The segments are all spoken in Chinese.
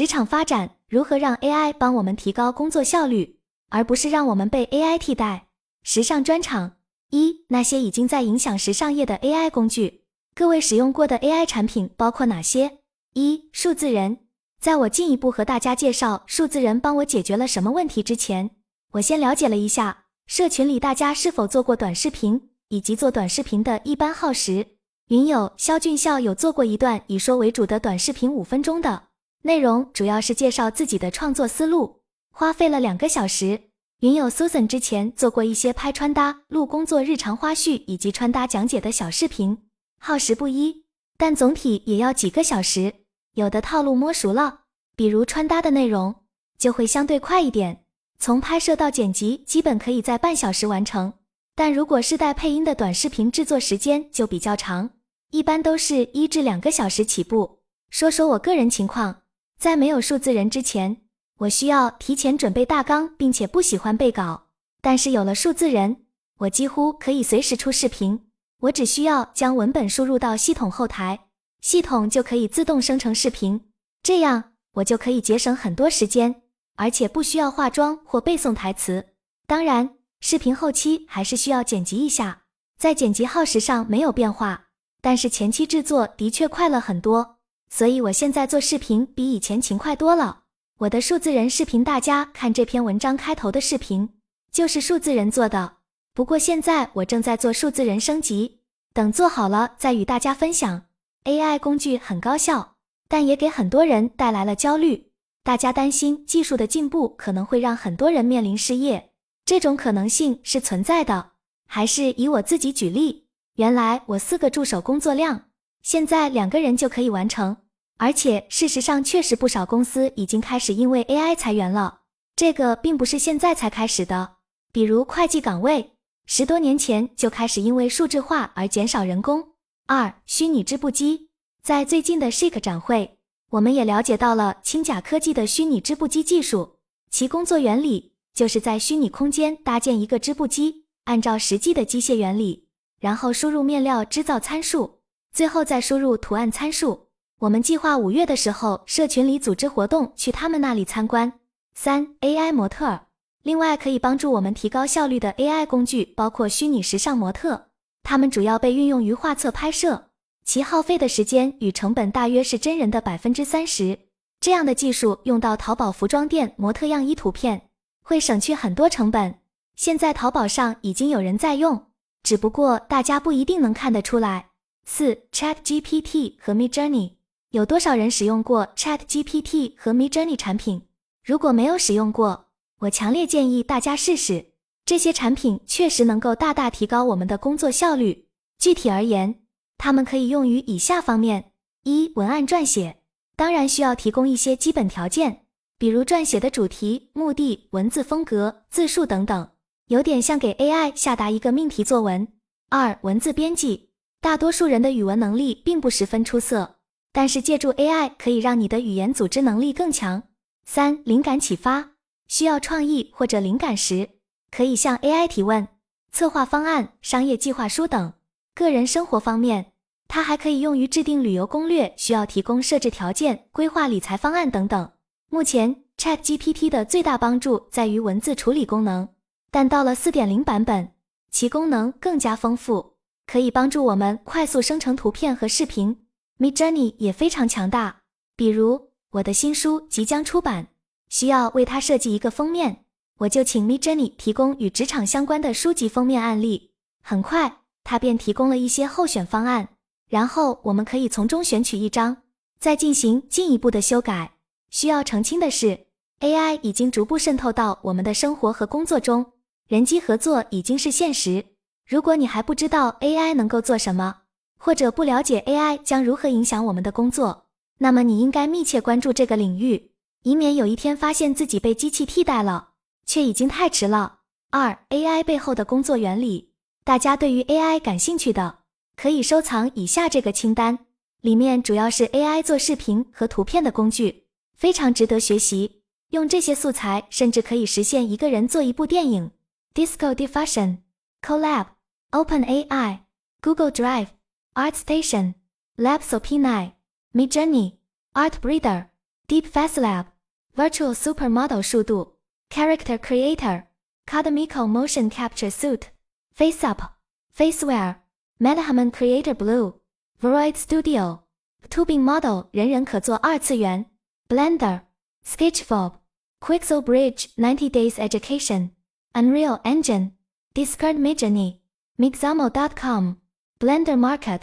职场发展如何让 AI 帮我们提高工作效率，而不是让我们被 AI 替代？时尚专场一：那些已经在影响时尚业的 AI 工具。各位使用过的 AI 产品包括哪些？一、数字人。在我进一步和大家介绍数字人帮我解决了什么问题之前，我先了解了一下社群里大家是否做过短视频，以及做短视频的一般耗时。云友肖俊孝有做过一段以说为主的短视频，五分钟的。内容主要是介绍自己的创作思路，花费了两个小时。云友 Susan 之前做过一些拍穿搭、录工作日常花絮以及穿搭讲解的小视频，耗时不一，但总体也要几个小时。有的套路摸熟了，比如穿搭的内容，就会相对快一点，从拍摄到剪辑基本可以在半小时完成。但如果是带配音的短视频，制作时间就比较长，一般都是一至两个小时起步。说说我个人情况。在没有数字人之前，我需要提前准备大纲，并且不喜欢背稿。但是有了数字人，我几乎可以随时出视频。我只需要将文本输入到系统后台，系统就可以自动生成视频。这样我就可以节省很多时间，而且不需要化妆或背诵台词。当然，视频后期还是需要剪辑一下，在剪辑耗时上没有变化，但是前期制作的确快了很多。所以，我现在做视频比以前勤快多了。我的数字人视频，大家看这篇文章开头的视频，就是数字人做的。不过现在我正在做数字人升级，等做好了再与大家分享。AI 工具很高效，但也给很多人带来了焦虑。大家担心技术的进步可能会让很多人面临失业，这种可能性是存在的。还是以我自己举例，原来我四个助手工作量。现在两个人就可以完成，而且事实上确实不少公司已经开始因为 AI 裁员了。这个并不是现在才开始的，比如会计岗位，十多年前就开始因为数字化而减少人工。二、虚拟织布机，在最近的 Shake 展会，我们也了解到了轻甲科技的虚拟织布机技术，其工作原理就是在虚拟空间搭建一个织布机，按照实际的机械原理，然后输入面料制造参数。最后再输入图案参数。我们计划五月的时候，社群里组织活动，去他们那里参观。三 AI 模特，另外可以帮助我们提高效率的 AI 工具包括虚拟时尚模特，它们主要被运用于画册拍摄，其耗费的时间与成本大约是真人的百分之三十。这样的技术用到淘宝服装店模特样衣图片，会省去很多成本。现在淘宝上已经有人在用，只不过大家不一定能看得出来。四 Chat GPT 和 Mid Journey 有多少人使用过 Chat GPT 和 Mid Journey 产品？如果没有使用过，我强烈建议大家试试。这些产品确实能够大大提高我们的工作效率。具体而言，它们可以用于以下方面：一、文案撰写，当然需要提供一些基本条件，比如撰写的主题、目的、文字风格、字数等等，有点像给 AI 下达一个命题作文。二、文字编辑。大多数人的语文能力并不十分出色，但是借助 AI 可以让你的语言组织能力更强。三、灵感启发，需要创意或者灵感时，可以向 AI 提问。策划方案、商业计划书等。个人生活方面，它还可以用于制定旅游攻略，需要提供设置条件、规划理财方案等等。目前 ChatGPT 的最大帮助在于文字处理功能，但到了四点零版本，其功能更加丰富。可以帮助我们快速生成图片和视频，Mid Journey 也非常强大。比如我的新书即将出版，需要为它设计一个封面，我就请 Mid Journey 提供与职场相关的书籍封面案例。很快，它便提供了一些候选方案，然后我们可以从中选取一张，再进行进一步的修改。需要澄清的是，AI 已经逐步渗透到我们的生活和工作中，人机合作已经是现实。如果你还不知道 AI 能够做什么，或者不了解 AI 将如何影响我们的工作，那么你应该密切关注这个领域，以免有一天发现自己被机器替代了，却已经太迟了。二、AI 背后的工作原理，大家对于 AI 感兴趣的，可以收藏以下这个清单，里面主要是 AI 做视频和图片的工具，非常值得学习。用这些素材，甚至可以实现一个人做一部电影。Disco Diffusion Collab。OpenAI、Google Drive、ArtStation、LabsOpinI、Midjourney、ArtBreeder、 Deep Fast Lab、Virtual Supermodel 数度、Character Creator、Cadmical Motion Capture Suite、FaceUp、FaceWare、MetaHuman Creator Blue、Void Studio、Tubing Model 人人可做二次元、Blender、Sketchfab、Quixel Bridge 90 Days Education、Unreal Engine、Discord Midjourney、 Mixamo.com、Blender Market、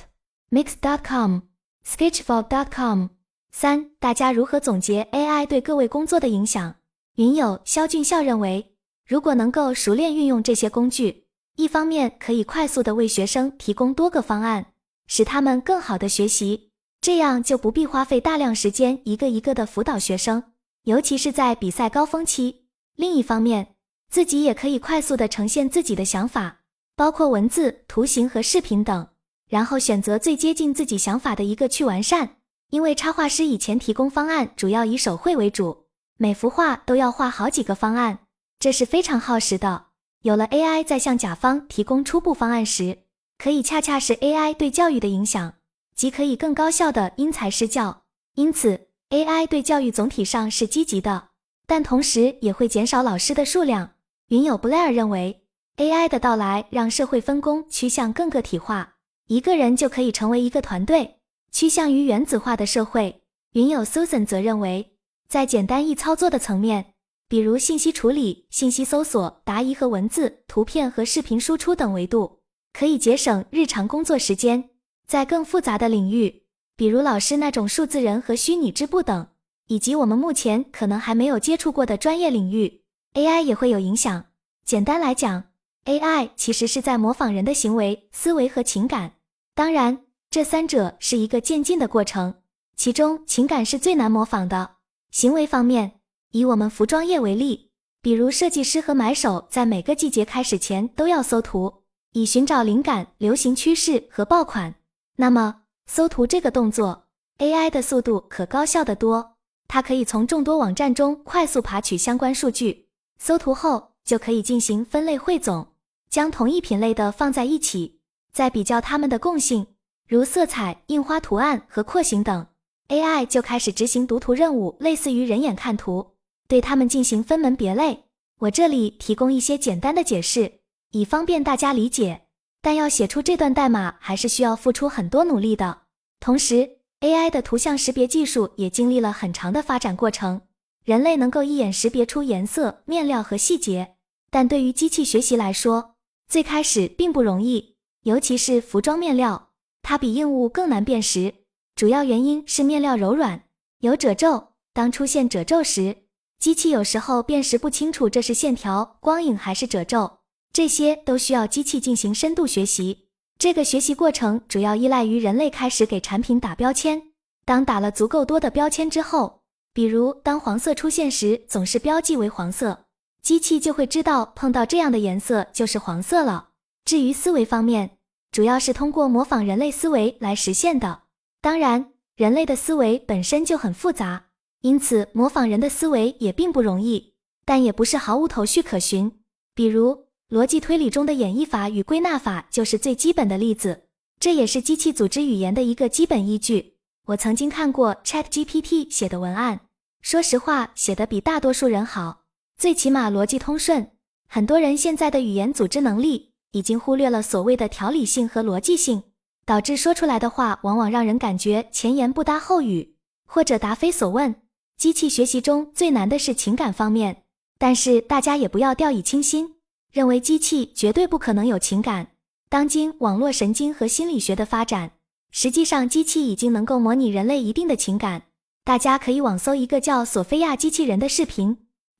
Mix.com、Sketchfab.com。三、大家如何总结 AI 对各位工作的影响？云友肖俊孝认为，如果能够熟练运用这些工具，一方面可以快速的为学生提供多个方案，使他们更好的学习，这样就不必花费大量时间一个一个的辅导学生，尤其是在比赛高峰期。另一方面，自己也可以快速的呈现自己的想法，包括文字、图形和视频等，然后选择最接近自己想法的一个去完善。因为插画师以前提供方案主要以手绘为主，每幅画都要画好几个方案，这是非常耗时的。有了 AI 在向甲方提供初步方案时，可以恰恰是 AI 对教育的影响，即可以更高效的因材施教。因此，AI 对教育总体上是积极的，但同时也会减少老师的数量。云友布莱尔认为，AI 的到来让社会分工趋向更个体化，一个人就可以成为一个团队。趋向于原子化的社会，云友 Susan 则认为，在简单易操作的层面，比如信息处理、信息搜索、答疑和文字、图片和视频输出等维度，可以节省日常工作时间。在更复杂的领域，比如老师那种数字人和虚拟织布等，以及我们目前可能还没有接触过的专业领域，AI 也会有影响。简单来讲，AI 其实是在模仿人的行为、思维和情感。当然。这三者是一个渐进的过程，其中情感是最难模仿的。行为方面，以我们服装业为例，比如设计师和买手在每个季节开始前都要搜图，以寻找灵感、流行趋势和爆款。那么，搜图这个动作，AI 的速度可高效得多。它可以从众多网站中快速爬取相关数据，搜图后就可以进行分类汇总，将同一品类的放在一起，再比较它们的共性。如色彩、印花图案和廓形等，AI 就开始执行读图任务，类似于人眼看图，对它们进行分门别类。我这里提供一些简单的解释，以方便大家理解。但要写出这段代码，还是需要付出很多努力的。同时，AI 的图像识别技术也经历了很长的发展过程。人类能够一眼识别出颜色、面料和细节，但对于机器学习来说，最开始并不容易，尤其是服装面料。它比硬物更难辨识，主要原因是面料柔软，有褶皱。当出现褶皱时，机器有时候辨识不清楚这是线条、光影还是褶皱，这些都需要机器进行深度学习。这个学习过程主要依赖于人类开始给产品打标签。当打了足够多的标签之后，比如当黄色出现时总是标记为黄色，机器就会知道碰到这样的颜色就是黄色了。至于思维方面，主要是通过模仿人类思维来实现的。当然，人类的思维本身就很复杂，因此模仿人的思维也并不容易，但也不是毫无头绪可循。比如，逻辑推理中的演绎法与归纳法就是最基本的例子，这也是机器组织语言的一个基本依据。我曾经看过 ChatGPT 写的文案，说实话，写的比大多数人好，最起码逻辑通顺。很多人现在的语言组织能力。已经忽略了所谓的条理性和逻辑性，导致说出来的话往往让人感觉前言不搭后语，或者答非所问。机器学习中最难的是情感方面，但是大家也不要掉以轻心，认为机器绝对不可能有情感。当今网络神经和心理学的发展，实际上机器已经能够模拟人类一定的情感。大家可以网搜一个叫索菲亚机器人的视频，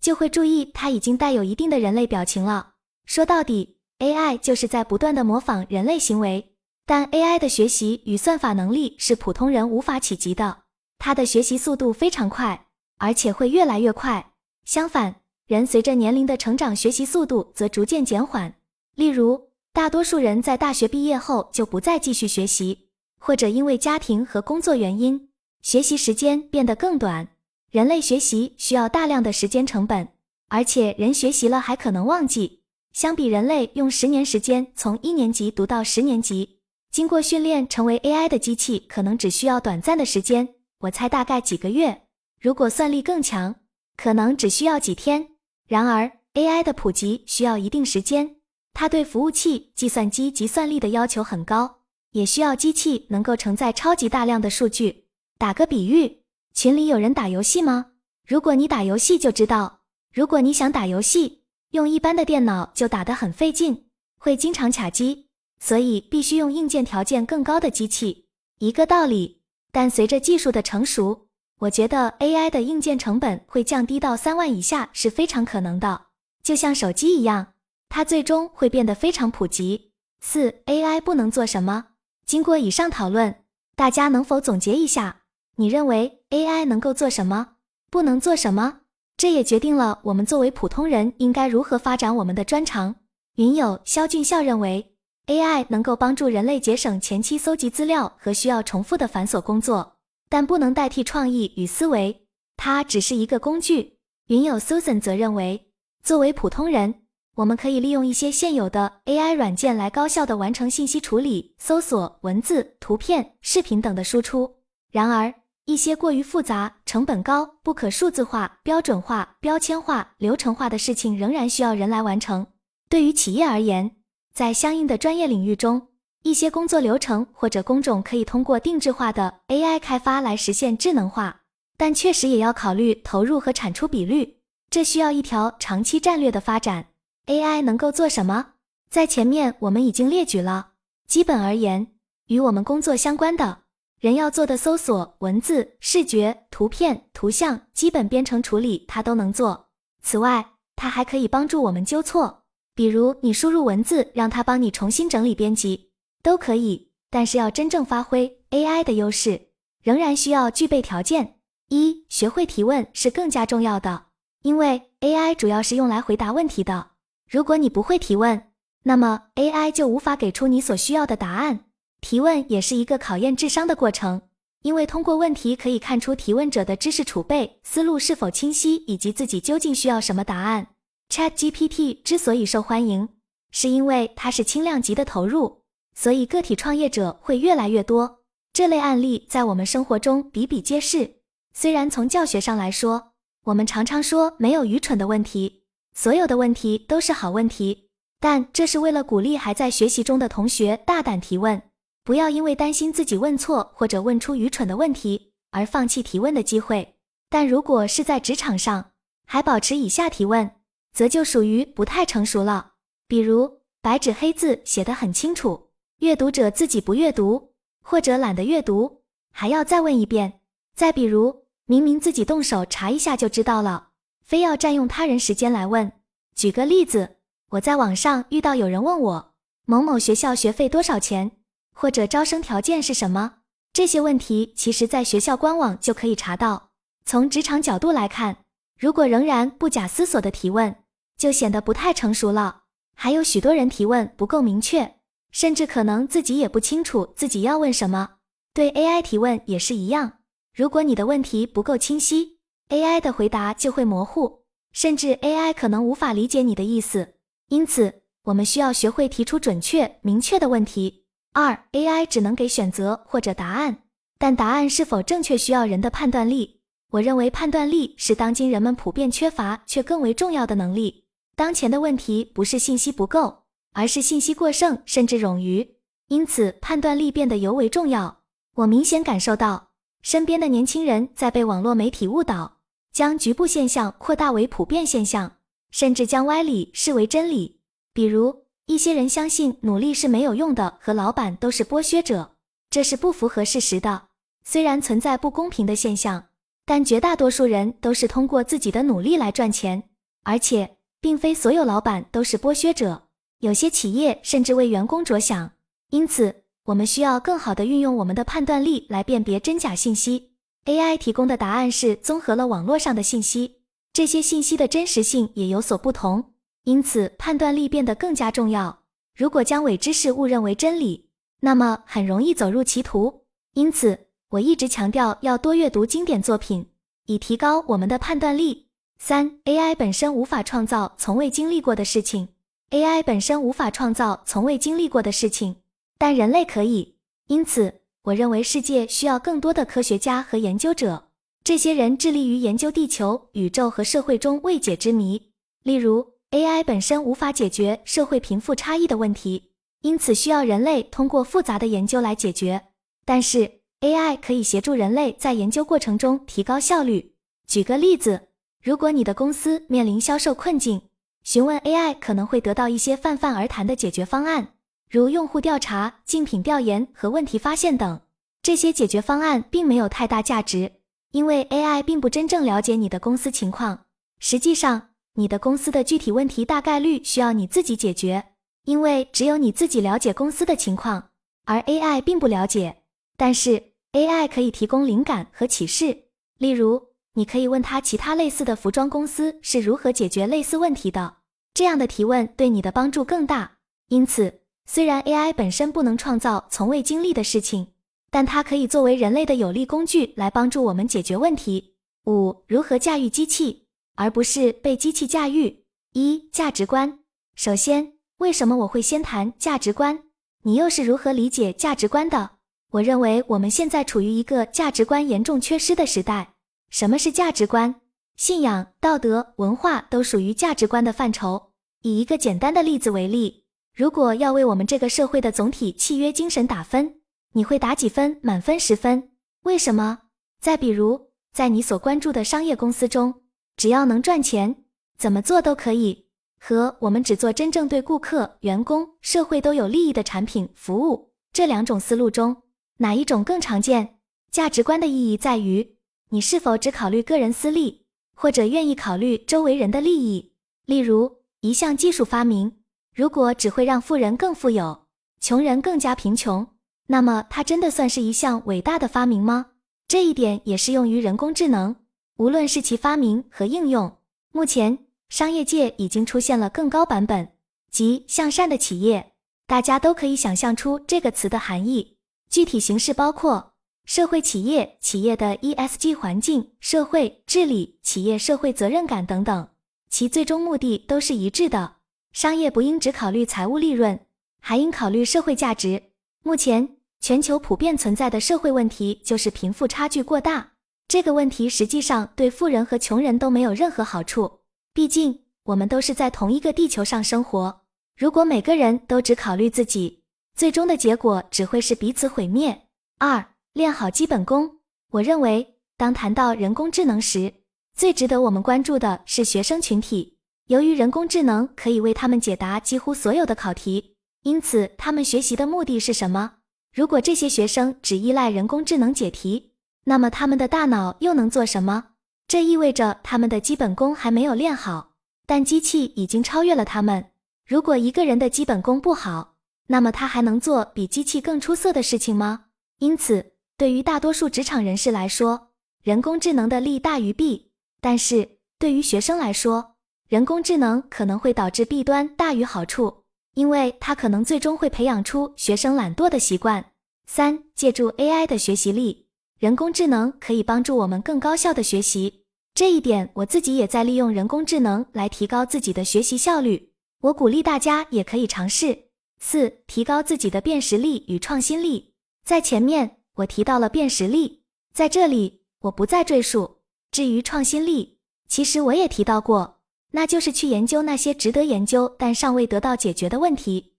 就会注意它已经带有一定的人类表情了。说到底。AI 就是在不断的模仿人类行为，但 AI 的学习与算法能力是普通人无法企及的。它的学习速度非常快，而且会越来越快。相反，人随着年龄的成长，学习速度则逐渐减缓。例如，大多数人在大学毕业后就不再继续学习，或者因为家庭和工作原因，学习时间变得更短。人类学习需要大量的时间成本，而且人学习了还可能忘记。相比人类用十年时间从一年级读到十年级，经过训练成为 AI 的机器可能只需要短暂的时间，我猜大概几个月。如果算力更强，可能只需要几天。然而，AI 的普及需要一定时间，它对服务器、计算机及算力的要求很高，也需要机器能够承载超级大量的数据。打个比喻，群里有人打游戏吗？如果你打游戏就知道，如果你想打游戏，用一般的电脑就打得很费劲，会经常卡机，所以必须用硬件条件更高的机器。一个道理。但随着技术的成熟，我觉得 AI 的硬件成本会降低到三万以下是非常可能的。就像手机一样，它最终会变得非常普及。四 AI 不能做什么？经过以上讨论，大家能否总结一下？你认为 AI 能够做什么？不能做什么？这也决定了我们作为普通人应该如何发展我们的专长。云友肖俊孝认为，AI 能够帮助人类节省前期搜集资料和需要重复的繁琐工作，但不能代替创意与思维，它只是一个工具。云友 Susan 则认为，作为普通人，我们可以利用一些现有的 AI 软件来高效的完成信息处理、搜索、文字、图片、视频等的输出。然而，一些过于复杂、成本高、不可数字化、标准化、标签化、流程化的事情仍然需要人来完成。对于企业而言，在相应的专业领域中，一些工作流程或者工种可以通过定制化的 AI 开发来实现智能化，但确实也要考虑投入和产出比率，这需要一条长期战略的发展。AI 能够做什么？在前面我们已经列举了。基本而言，与我们工作相关的。人要做的搜索、文字、视觉、图片、图像、基本编程处理，它都能做。此外，它还可以帮助我们纠错，比如你输入文字，让它帮你重新整理编辑，都可以。但是要真正发挥 AI 的优势，仍然需要具备条件：一、学会提问是更加重要的，因为 AI 主要是用来回答问题的。如果你不会提问，那么 AI 就无法给出你所需要的答案。提问也是一个考验智商的过程，因为通过问题可以看出提问者的知识储备、思路是否清晰，以及自己究竟需要什么答案。ChatGPT 之所以受欢迎，是因为它是轻量级的投入，所以个体创业者会越来越多。这类案例在我们生活中比比皆是。虽然从教学上来说，我们常常说没有愚蠢的问题，所有的问题都是好问题，但这是为了鼓励还在学习中的同学大胆提问。不要因为担心自己问错或者问出愚蠢的问题而放弃提问的机会。但如果是在职场上还保持以下提问，则就属于不太成熟了。比如白纸黑字写得很清楚，阅读者自己不阅读或者懒得阅读，还要再问一遍。再比如明明自己动手查一下就知道了，非要占用他人时间来问。举个例子，我在网上遇到有人问我某某学校学费多少钱。或者招生条件是什么？这些问题其实在学校官网就可以查到。从职场角度来看，如果仍然不假思索的提问，就显得不太成熟了。还有许多人提问不够明确，甚至可能自己也不清楚自己要问什么。对 AI 提问也是一样，如果你的问题不够清晰，AI 的回答就会模糊，甚至 AI 可能无法理解你的意思。因此，我们需要学会提出准确、明确的问题。二 AI 只能给选择或者答案，但答案是否正确需要人的判断力。我认为判断力是当今人们普遍缺乏却更为重要的能力。当前的问题不是信息不够，而是信息过剩甚至冗余，因此判断力变得尤为重要。我明显感受到身边的年轻人在被网络媒体误导，将局部现象扩大为普遍现象，甚至将歪理视为真理，比如。一些人相信努力是没有用的，和老板都是剥削者，这是不符合事实的。虽然存在不公平的现象，但绝大多数人都是通过自己的努力来赚钱，而且并非所有老板都是剥削者，有些企业甚至为员工着想。因此，我们需要更好的运用我们的判断力来辨别真假信息。AI 提供的答案是综合了网络上的信息，这些信息的真实性也有所不同。因此，判断力变得更加重要。如果将伪知识误认为真理，那么很容易走入歧途。因此，我一直强调要多阅读经典作品，以提高我们的判断力。三，AI 本身无法创造从未经历过的事情。AI 本身无法创造从未经历过的事情，但人类可以。因此，我认为世界需要更多的科学家和研究者。这些人致力于研究地球、宇宙和社会中未解之谜。例如，AI 本身无法解决社会贫富差异的问题，因此需要人类通过复杂的研究来解决。但是，AI 可以协助人类在研究过程中提高效率。举个例子，如果你的公司面临销售困境，询问 AI 可能会得到一些泛泛而谈的解决方案，如用户调查、竞品调研和问题发现等。这些解决方案并没有太大价值。因为 AI 并不真正了解你的公司情况，实际上，你的公司的具体问题大概率需要你自己解决，因为只有你自己了解公司的情况，而 AI 并不了解。但是 AI 可以提供灵感和启示，例如，你可以问他其他类似的服装公司是如何解决类似问题的，这样的提问对你的帮助更大。因此，虽然 AI 本身不能创造从未经历的事情。但它可以作为人类的有力工具来帮助我们解决问题。五、如何驾驭机器，而不是被机器驾驭？一、价值观。首先，为什么我会先谈价值观？你又是如何理解价值观的？我认为我们现在处于一个价值观严重缺失的时代。什么是价值观？信仰、道德、文化都属于价值观的范畴。以一个简单的例子为例，如果要为我们这个社会的总体契约精神打分。你会打几分？满分十分。为什么？再比如，在你所关注的商业公司中，只要能赚钱，怎么做都可以。和我们只做真正对顾客、员工、社会都有利益的产品服务这两种思路中，哪一种更常见？价值观的意义在于，你是否只考虑个人私利，或者愿意考虑周围人的利益。例如，一项技术发明，如果只会让富人更富有，穷人更加贫穷。那么，它真的算是一项伟大的发明吗？这一点也适用于人工智能。无论是其发明和应用，目前商业界已经出现了更高版本，即向善的企业。大家都可以想象出这个词的含义。具体形式包括社会企业、企业的 ESG 环境、社会治理、企业社会责任感等等。其最终目的都是一致的：商业不应只考虑财务利润，还应考虑社会价值。目前。全球普遍存在的社会问题就是贫富差距过大。这个问题实际上对富人和穷人都没有任何好处。毕竟我们都是在同一个地球上生活。如果每个人都只考虑自己，最终的结果只会是彼此毁灭。二、练好基本功。我认为，当谈到人工智能时，最值得我们关注的是学生群体。由于人工智能可以为他们解答几乎所有的考题，因此他们学习的目的是什么？如果这些学生只依赖人工智能解题，那么他们的大脑又能做什么？这意味着他们的基本功还没有练好，但机器已经超越了他们。如果一个人的基本功不好，那么他还能做比机器更出色的事情吗？因此，对于大多数职场人士来说，人工智能的利大于弊；但是对于学生来说，人工智能可能会导致弊端大于好处。因为它可能最终会培养出学生懒惰的习惯。三、借助 AI 的学习力，人工智能可以帮助我们更高效的学习。这一点我自己也在利用人工智能来提高自己的学习效率。我鼓励大家也可以尝试。四、提高自己的辨识力与创新力。在前面我提到了辨识力，在这里我不再赘述。至于创新力，其实我也提到过。那就是去研究那些值得研究但尚未得到解决的问题。